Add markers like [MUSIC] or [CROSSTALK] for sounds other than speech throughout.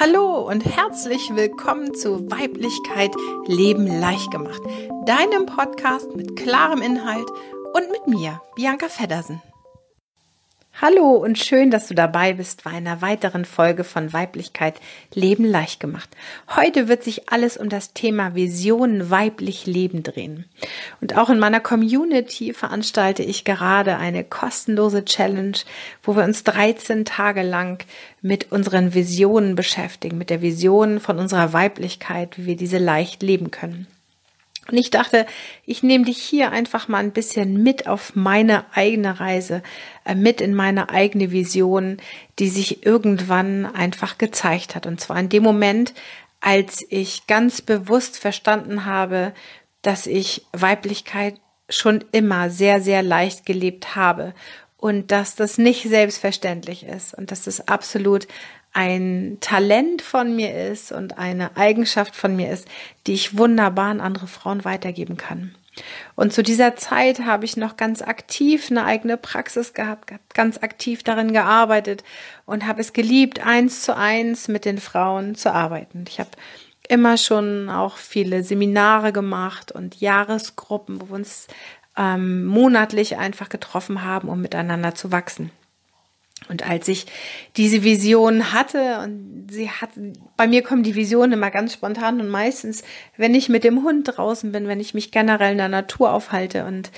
Hallo und herzlich willkommen zu Weiblichkeit Leben leicht gemacht, deinem Podcast mit klarem Inhalt und mit mir, Bianca Feddersen. Hallo und schön, dass du dabei bist bei einer weiteren Folge von Weiblichkeit Leben leicht gemacht. Heute wird sich alles um das Thema Vision weiblich Leben drehen. Und auch in meiner Community veranstalte ich gerade eine kostenlose Challenge, wo wir uns 13 Tage lang mit unseren Visionen beschäftigen, mit der Vision von unserer Weiblichkeit, wie wir diese leicht leben können. Und ich dachte, ich nehme dich hier einfach mal ein bisschen mit auf meine eigene Reise, äh, mit in meine eigene Vision, die sich irgendwann einfach gezeigt hat. Und zwar in dem Moment, als ich ganz bewusst verstanden habe, dass ich Weiblichkeit schon immer sehr, sehr leicht gelebt habe und dass das nicht selbstverständlich ist und dass es absolut ein Talent von mir ist und eine Eigenschaft von mir ist, die ich wunderbar an andere Frauen weitergeben kann. Und zu dieser Zeit habe ich noch ganz aktiv eine eigene Praxis gehabt, ganz aktiv darin gearbeitet und habe es geliebt, eins zu eins mit den Frauen zu arbeiten. Ich habe immer schon auch viele Seminare gemacht und Jahresgruppen, wo wir uns ähm, monatlich einfach getroffen haben, um miteinander zu wachsen. Und als ich diese Vision hatte und sie hat, bei mir kommen die Visionen immer ganz spontan und meistens, wenn ich mit dem Hund draußen bin, wenn ich mich generell in der Natur aufhalte und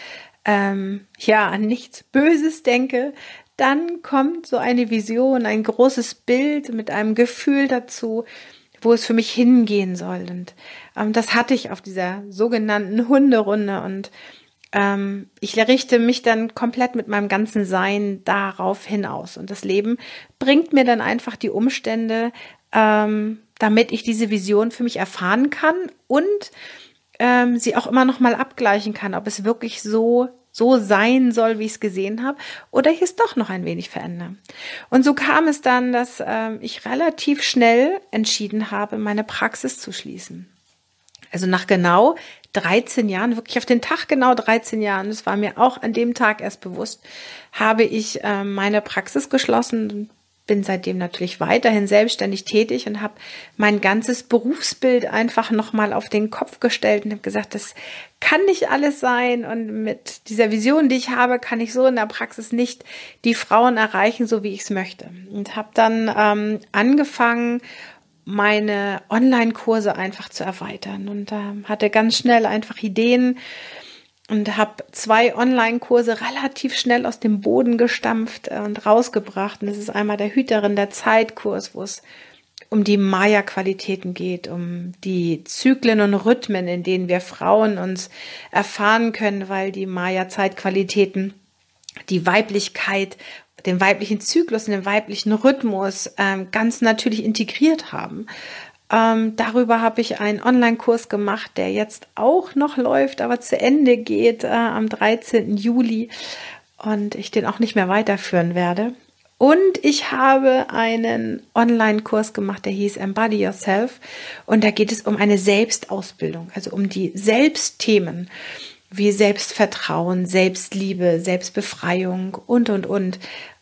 ähm, ja an nichts Böses denke, dann kommt so eine Vision, ein großes Bild mit einem Gefühl dazu, wo es für mich hingehen soll. Und ähm, das hatte ich auf dieser sogenannten Hunderunde und ähm, ich richte mich dann komplett mit meinem ganzen Sein darauf hinaus. Und das Leben bringt mir dann einfach die Umstände, ähm, damit ich diese Vision für mich erfahren kann und ähm, sie auch immer noch mal abgleichen kann, ob es wirklich so so sein soll, wie ich es gesehen habe, oder ich es doch noch ein wenig verändere. Und so kam es dann, dass ähm, ich relativ schnell entschieden habe, meine Praxis zu schließen. Also nach genau 13 Jahren, wirklich auf den Tag genau 13 Jahren, das war mir auch an dem Tag erst bewusst, habe ich äh, meine Praxis geschlossen, bin seitdem natürlich weiterhin selbstständig tätig und habe mein ganzes Berufsbild einfach nochmal auf den Kopf gestellt und habe gesagt, das kann nicht alles sein und mit dieser Vision, die ich habe, kann ich so in der Praxis nicht die Frauen erreichen, so wie ich es möchte. Und habe dann ähm, angefangen, meine Online-Kurse einfach zu erweitern und äh, hatte ganz schnell einfach Ideen und habe zwei Online-Kurse relativ schnell aus dem Boden gestampft äh, und rausgebracht. Und das ist einmal der Hüterin der Zeitkurs, wo es um die Maya-Qualitäten geht, um die Zyklen und Rhythmen, in denen wir Frauen uns erfahren können, weil die Maya-Zeitqualitäten die Weiblichkeit den weiblichen Zyklus und den weiblichen Rhythmus ähm, ganz natürlich integriert haben. Ähm, darüber habe ich einen Online-Kurs gemacht, der jetzt auch noch läuft, aber zu Ende geht äh, am 13. Juli und ich den auch nicht mehr weiterführen werde. Und ich habe einen Online-Kurs gemacht, der hieß Embody Yourself. Und da geht es um eine Selbstausbildung, also um die Selbstthemen wie Selbstvertrauen, Selbstliebe, Selbstbefreiung und, und, und.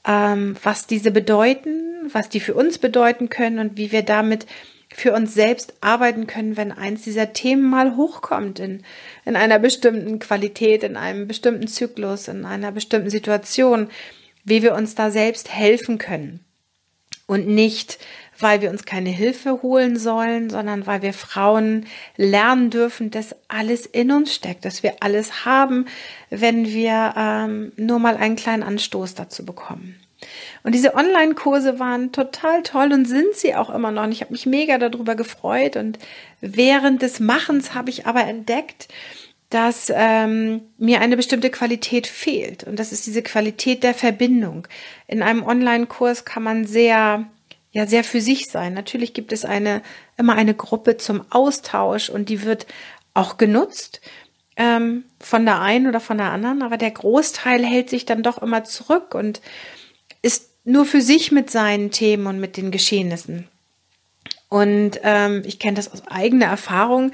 Ähm, was diese bedeuten, was die für uns bedeuten können und wie wir damit für uns selbst arbeiten können, wenn eins dieser Themen mal hochkommt in, in einer bestimmten Qualität, in einem bestimmten Zyklus, in einer bestimmten Situation, wie wir uns da selbst helfen können. Und nicht weil wir uns keine Hilfe holen sollen, sondern weil wir Frauen lernen dürfen, dass alles in uns steckt, dass wir alles haben, wenn wir ähm, nur mal einen kleinen Anstoß dazu bekommen. Und diese Online-Kurse waren total toll und sind sie auch immer noch. Und ich habe mich mega darüber gefreut. Und während des Machens habe ich aber entdeckt, dass ähm, mir eine bestimmte Qualität fehlt. Und das ist diese Qualität der Verbindung. In einem Online-Kurs kann man sehr ja sehr für sich sein. Natürlich gibt es eine immer eine Gruppe zum Austausch und die wird auch genutzt ähm, von der einen oder von der anderen, aber der Großteil hält sich dann doch immer zurück und ist nur für sich mit seinen Themen und mit den Geschehnissen. Und ähm, ich kenne das aus eigener Erfahrung.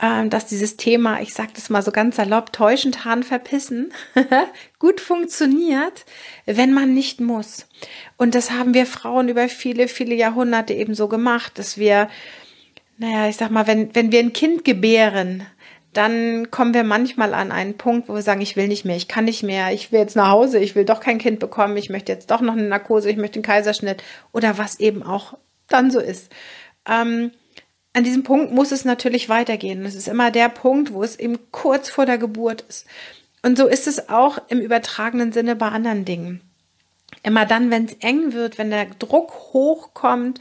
Ähm, dass dieses Thema, ich sage das mal so ganz salopp, täuschend Hahn verpissen, [LAUGHS] gut funktioniert, wenn man nicht muss. Und das haben wir Frauen über viele, viele Jahrhunderte eben so gemacht, dass wir, naja, ich sag mal, wenn, wenn wir ein Kind gebären, dann kommen wir manchmal an einen Punkt, wo wir sagen, ich will nicht mehr, ich kann nicht mehr, ich will jetzt nach Hause, ich will doch kein Kind bekommen, ich möchte jetzt doch noch eine Narkose, ich möchte einen Kaiserschnitt oder was eben auch dann so ist. Ähm, an diesem Punkt muss es natürlich weitergehen. Das ist immer der Punkt, wo es eben kurz vor der Geburt ist. Und so ist es auch im übertragenen Sinne bei anderen Dingen. Immer dann, wenn es eng wird, wenn der Druck hochkommt,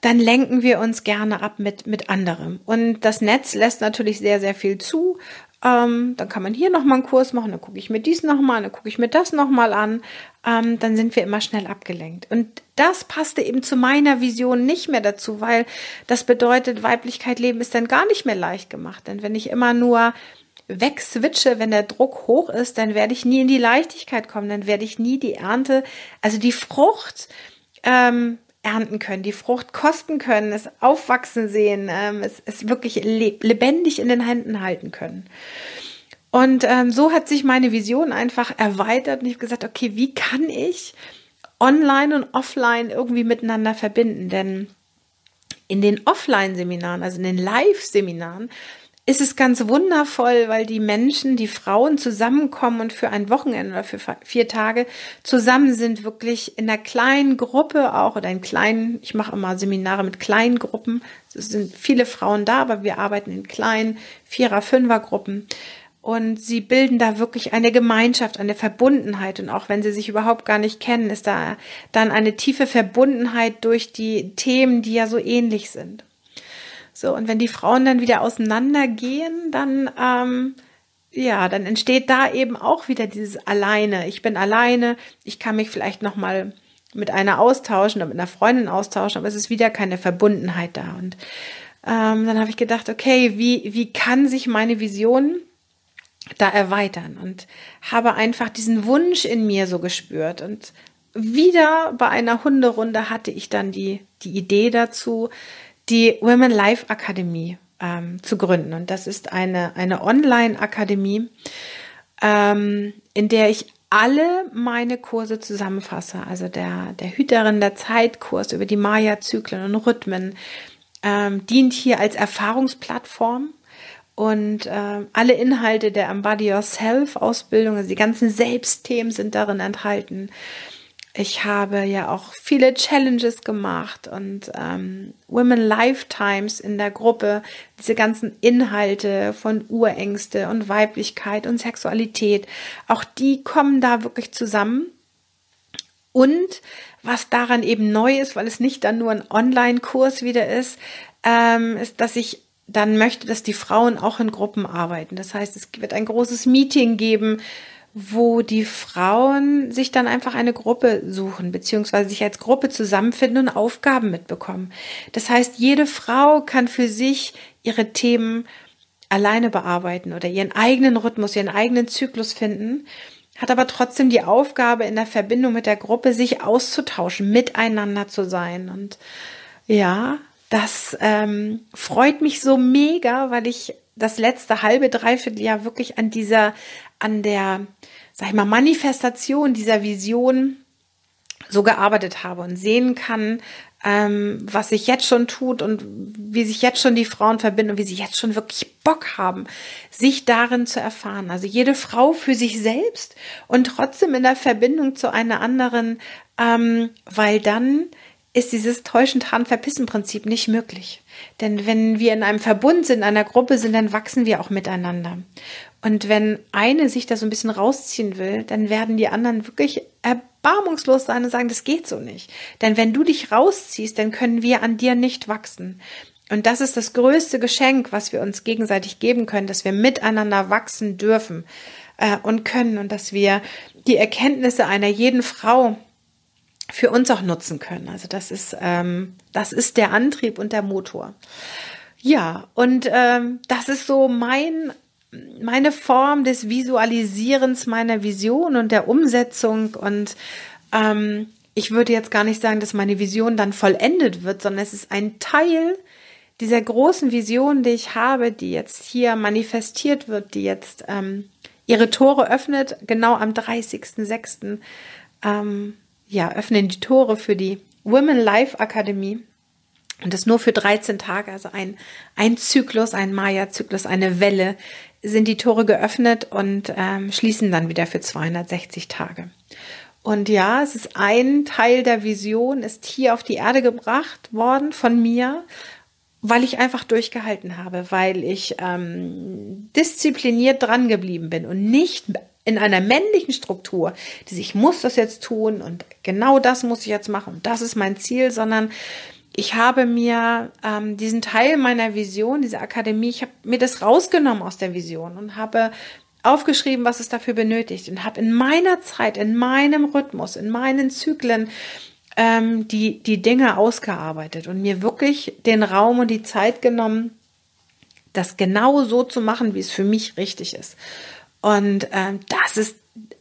dann lenken wir uns gerne ab mit, mit anderem. Und das Netz lässt natürlich sehr, sehr viel zu. Ähm, dann kann man hier nochmal einen Kurs machen, dann gucke ich mir dies nochmal, dann gucke ich mir das nochmal an. Ähm, dann sind wir immer schnell abgelenkt. Und das passte eben zu meiner Vision nicht mehr dazu, weil das bedeutet, Weiblichkeit leben ist dann gar nicht mehr leicht gemacht. Denn wenn ich immer nur wegswitche, wenn der Druck hoch ist, dann werde ich nie in die Leichtigkeit kommen, dann werde ich nie die Ernte, also die Frucht ähm, ernten können, die Frucht kosten können, es aufwachsen sehen, ähm, es, es wirklich lebendig in den Händen halten können. Und ähm, so hat sich meine Vision einfach erweitert und ich habe gesagt, okay, wie kann ich online und offline irgendwie miteinander verbinden? Denn in den Offline-Seminaren, also in den Live-Seminaren, ist es ganz wundervoll, weil die Menschen, die Frauen zusammenkommen und für ein Wochenende oder für vier Tage zusammen sind, wirklich in einer kleinen Gruppe auch oder in kleinen, ich mache immer Seminare mit kleinen Gruppen. Es sind viele Frauen da, aber wir arbeiten in kleinen Vierer-, Fünfer-Gruppen. Und sie bilden da wirklich eine Gemeinschaft, eine Verbundenheit. Und auch wenn sie sich überhaupt gar nicht kennen, ist da dann eine tiefe Verbundenheit durch die Themen, die ja so ähnlich sind. So, und wenn die Frauen dann wieder auseinandergehen, dann, ähm, ja, dann entsteht da eben auch wieder dieses Alleine. Ich bin alleine, ich kann mich vielleicht nochmal mit einer austauschen oder mit einer Freundin austauschen, aber es ist wieder keine Verbundenheit da. Und ähm, dann habe ich gedacht, okay, wie, wie kann sich meine Vision da erweitern? Und habe einfach diesen Wunsch in mir so gespürt. Und wieder bei einer Hunderunde hatte ich dann die, die Idee dazu, die Women Life Akademie ähm, zu gründen. Und das ist eine, eine Online-Akademie, ähm, in der ich alle meine Kurse zusammenfasse. Also der, der Hüterin der Zeitkurs über die Maya-Zyklen und Rhythmen ähm, dient hier als Erfahrungsplattform. Und äh, alle Inhalte der Embody Yourself Ausbildung, also die ganzen Selbstthemen sind darin enthalten. Ich habe ja auch viele Challenges gemacht und ähm, Women Lifetimes in der Gruppe, diese ganzen Inhalte von Urängste und Weiblichkeit und Sexualität, auch die kommen da wirklich zusammen. Und was daran eben neu ist, weil es nicht dann nur ein Online-Kurs wieder ist, ähm, ist, dass ich dann möchte, dass die Frauen auch in Gruppen arbeiten. Das heißt, es wird ein großes Meeting geben, wo die Frauen sich dann einfach eine Gruppe suchen, beziehungsweise sich als Gruppe zusammenfinden und Aufgaben mitbekommen. Das heißt, jede Frau kann für sich ihre Themen alleine bearbeiten oder ihren eigenen Rhythmus, ihren eigenen Zyklus finden, hat aber trotzdem die Aufgabe, in der Verbindung mit der Gruppe sich auszutauschen, miteinander zu sein. Und ja, das ähm, freut mich so mega, weil ich das letzte halbe, dreiviertel Jahr wirklich an dieser, an der, sag ich mal, Manifestation dieser Vision so gearbeitet habe und sehen kann, ähm, was sich jetzt schon tut und wie sich jetzt schon die Frauen verbinden und wie sie jetzt schon wirklich Bock haben, sich darin zu erfahren. Also jede Frau für sich selbst und trotzdem in der Verbindung zu einer anderen, ähm, weil dann ist dieses täuschend Hahn verpissen Prinzip nicht möglich. Denn wenn wir in einem Verbund sind, in einer Gruppe sind, dann wachsen wir auch miteinander. Und wenn eine sich da so ein bisschen rausziehen will, dann werden die anderen wirklich erbarmungslos sein und sagen, das geht so nicht. Denn wenn du dich rausziehst, dann können wir an dir nicht wachsen. Und das ist das größte Geschenk, was wir uns gegenseitig geben können, dass wir miteinander wachsen dürfen äh, und können und dass wir die Erkenntnisse einer jeden Frau für uns auch nutzen können. Also das ist, ähm, das ist der Antrieb und der Motor. Ja, und ähm, das ist so mein, meine Form des Visualisierens meiner Vision und der Umsetzung. Und ähm, ich würde jetzt gar nicht sagen, dass meine Vision dann vollendet wird, sondern es ist ein Teil dieser großen Vision, die ich habe, die jetzt hier manifestiert wird, die jetzt ähm, ihre Tore öffnet, genau am 30.06. Ähm, ja, öffnen die Tore für die Women Life Akademie. Und das nur für 13 Tage, also ein, ein Zyklus, ein Maya-Zyklus, eine Welle, sind die Tore geöffnet und ähm, schließen dann wieder für 260 Tage. Und ja, es ist ein Teil der Vision, ist hier auf die Erde gebracht worden von mir, weil ich einfach durchgehalten habe, weil ich ähm, diszipliniert dran geblieben bin und nicht in einer männlichen Struktur, die sich, ich muss das jetzt tun und genau das muss ich jetzt machen und das ist mein Ziel, sondern ich habe mir ähm, diesen Teil meiner Vision, diese Akademie, ich habe mir das rausgenommen aus der Vision und habe aufgeschrieben, was es dafür benötigt und habe in meiner Zeit, in meinem Rhythmus, in meinen Zyklen ähm, die, die Dinge ausgearbeitet und mir wirklich den Raum und die Zeit genommen, das genau so zu machen, wie es für mich richtig ist. Und ähm, das ist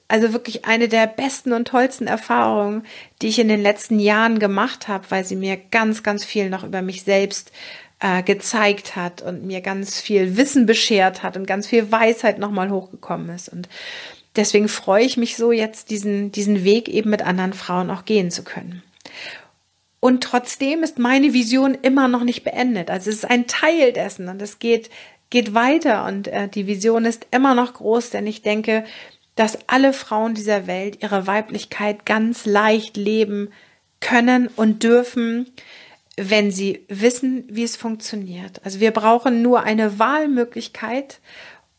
also wirklich eine der besten und tollsten Erfahrungen, die ich in den letzten Jahren gemacht habe, weil sie mir ganz, ganz viel noch über mich selbst äh, gezeigt hat und mir ganz viel Wissen beschert hat und ganz viel Weisheit nochmal hochgekommen ist. Und deswegen freue ich mich so, jetzt diesen, diesen Weg eben mit anderen Frauen auch gehen zu können. Und trotzdem ist meine Vision immer noch nicht beendet. Also es ist ein Teil dessen und es geht, geht weiter und äh, die Vision ist immer noch groß, denn ich denke, dass alle Frauen dieser Welt ihre Weiblichkeit ganz leicht leben können und dürfen, wenn sie wissen, wie es funktioniert. Also wir brauchen nur eine Wahlmöglichkeit,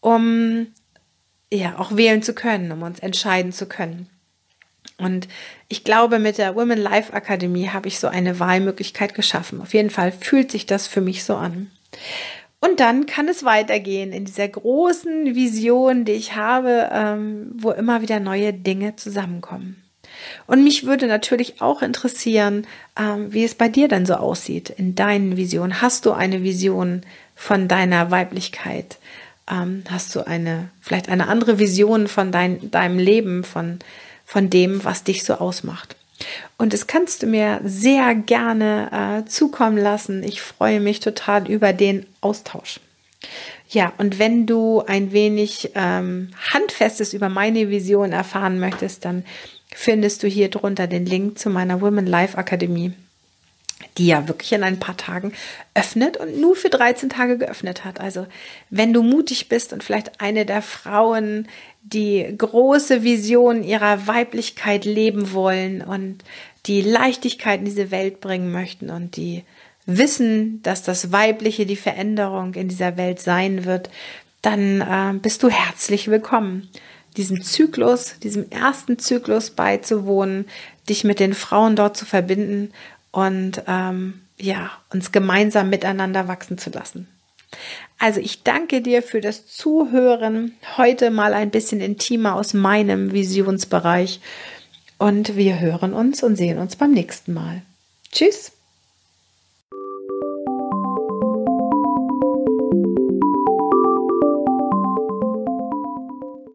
um ja auch wählen zu können, um uns entscheiden zu können. Und ich glaube, mit der Women Life Akademie habe ich so eine Wahlmöglichkeit geschaffen. Auf jeden Fall fühlt sich das für mich so an. Und dann kann es weitergehen in dieser großen Vision, die ich habe, ähm, wo immer wieder neue Dinge zusammenkommen. Und mich würde natürlich auch interessieren, ähm, wie es bei dir dann so aussieht in deinen Visionen. Hast du eine Vision von deiner Weiblichkeit? Ähm, hast du eine, vielleicht eine andere Vision von dein, deinem Leben, von, von dem, was dich so ausmacht? Und das kannst du mir sehr gerne äh, zukommen lassen. Ich freue mich total über den Austausch. Ja, und wenn du ein wenig ähm, Handfestes über meine Vision erfahren möchtest, dann findest du hier drunter den Link zu meiner Women Life Akademie, die ja wirklich in ein paar Tagen öffnet und nur für 13 Tage geöffnet hat. Also wenn du mutig bist und vielleicht eine der Frauen, die große Vision ihrer Weiblichkeit leben wollen und die Leichtigkeit in diese Welt bringen möchten und die wissen, dass das Weibliche die Veränderung in dieser Welt sein wird, dann äh, bist du herzlich willkommen diesem Zyklus, diesem ersten Zyklus beizuwohnen, dich mit den Frauen dort zu verbinden und ähm, ja, uns gemeinsam miteinander wachsen zu lassen. Also ich danke dir für das Zuhören. Heute mal ein bisschen intimer aus meinem Visionsbereich. Und wir hören uns und sehen uns beim nächsten Mal. Tschüss.